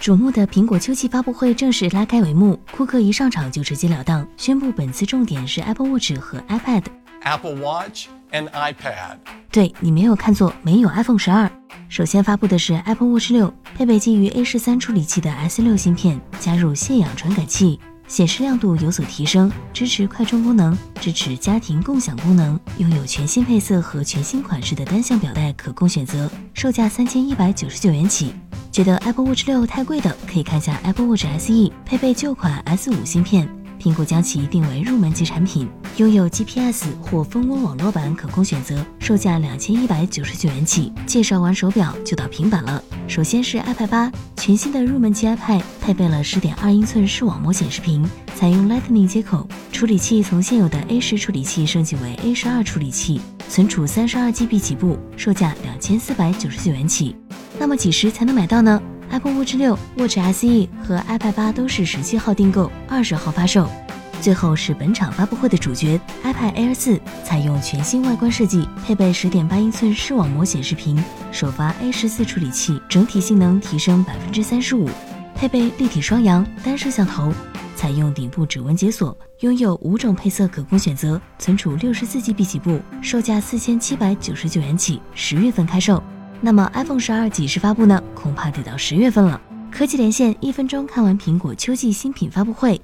瞩目的苹果秋季发布会正式拉开帷幕，库克一上场就直截了当宣布，本次重点是 Apple Watch 和 iPad。Apple Watch and iPad。对你没有看错，没有 iPhone 十二。首先发布的是 Apple Watch 六，配备基于 A 十三处理器的 S 六芯片，加入血氧传感器，显示亮度有所提升，支持快充功能，支持家庭共享功能，拥有全新配色和全新款式的单向表带可供选择，售价三千一百九十九元起。觉得 Apple Watch 六太贵的，可以看下 Apple Watch SE，配备旧款 S 五芯片，苹果将其定为入门级产品，拥有 GPS 或蜂窝网络版可供选择，售价两千一百九十九元起。介绍完手表，就到平板了。首先是 iPad 八，全新的入门级 iPad，配备了十点二英寸视网膜显示屏，采用 Lightning 接口，处理器从现有的 A 十处理器升级为 A 十二处理器，存储三十二 GB 起步，售价两千四百九十九元起。那么几时才能买到呢？Apple Watch 六、Watch SE 和 iPad 八都是十七号订购，二十号发售。最后是本场发布会的主角，iPad Air 四，采用全新外观设计，配备十点八英寸视网膜显示屏，首发 A 十四处理器，整体性能提升百分之三十五，配备立体双扬单摄像头，采用顶部指纹解锁，拥有五种配色可供选择，存储六十四 GB 起步，售价四千七百九十九元起，十月份开售。那么 iPhone 十二几时发布呢？恐怕得到十月份了。科技连线一分钟看完苹果秋季新品发布会。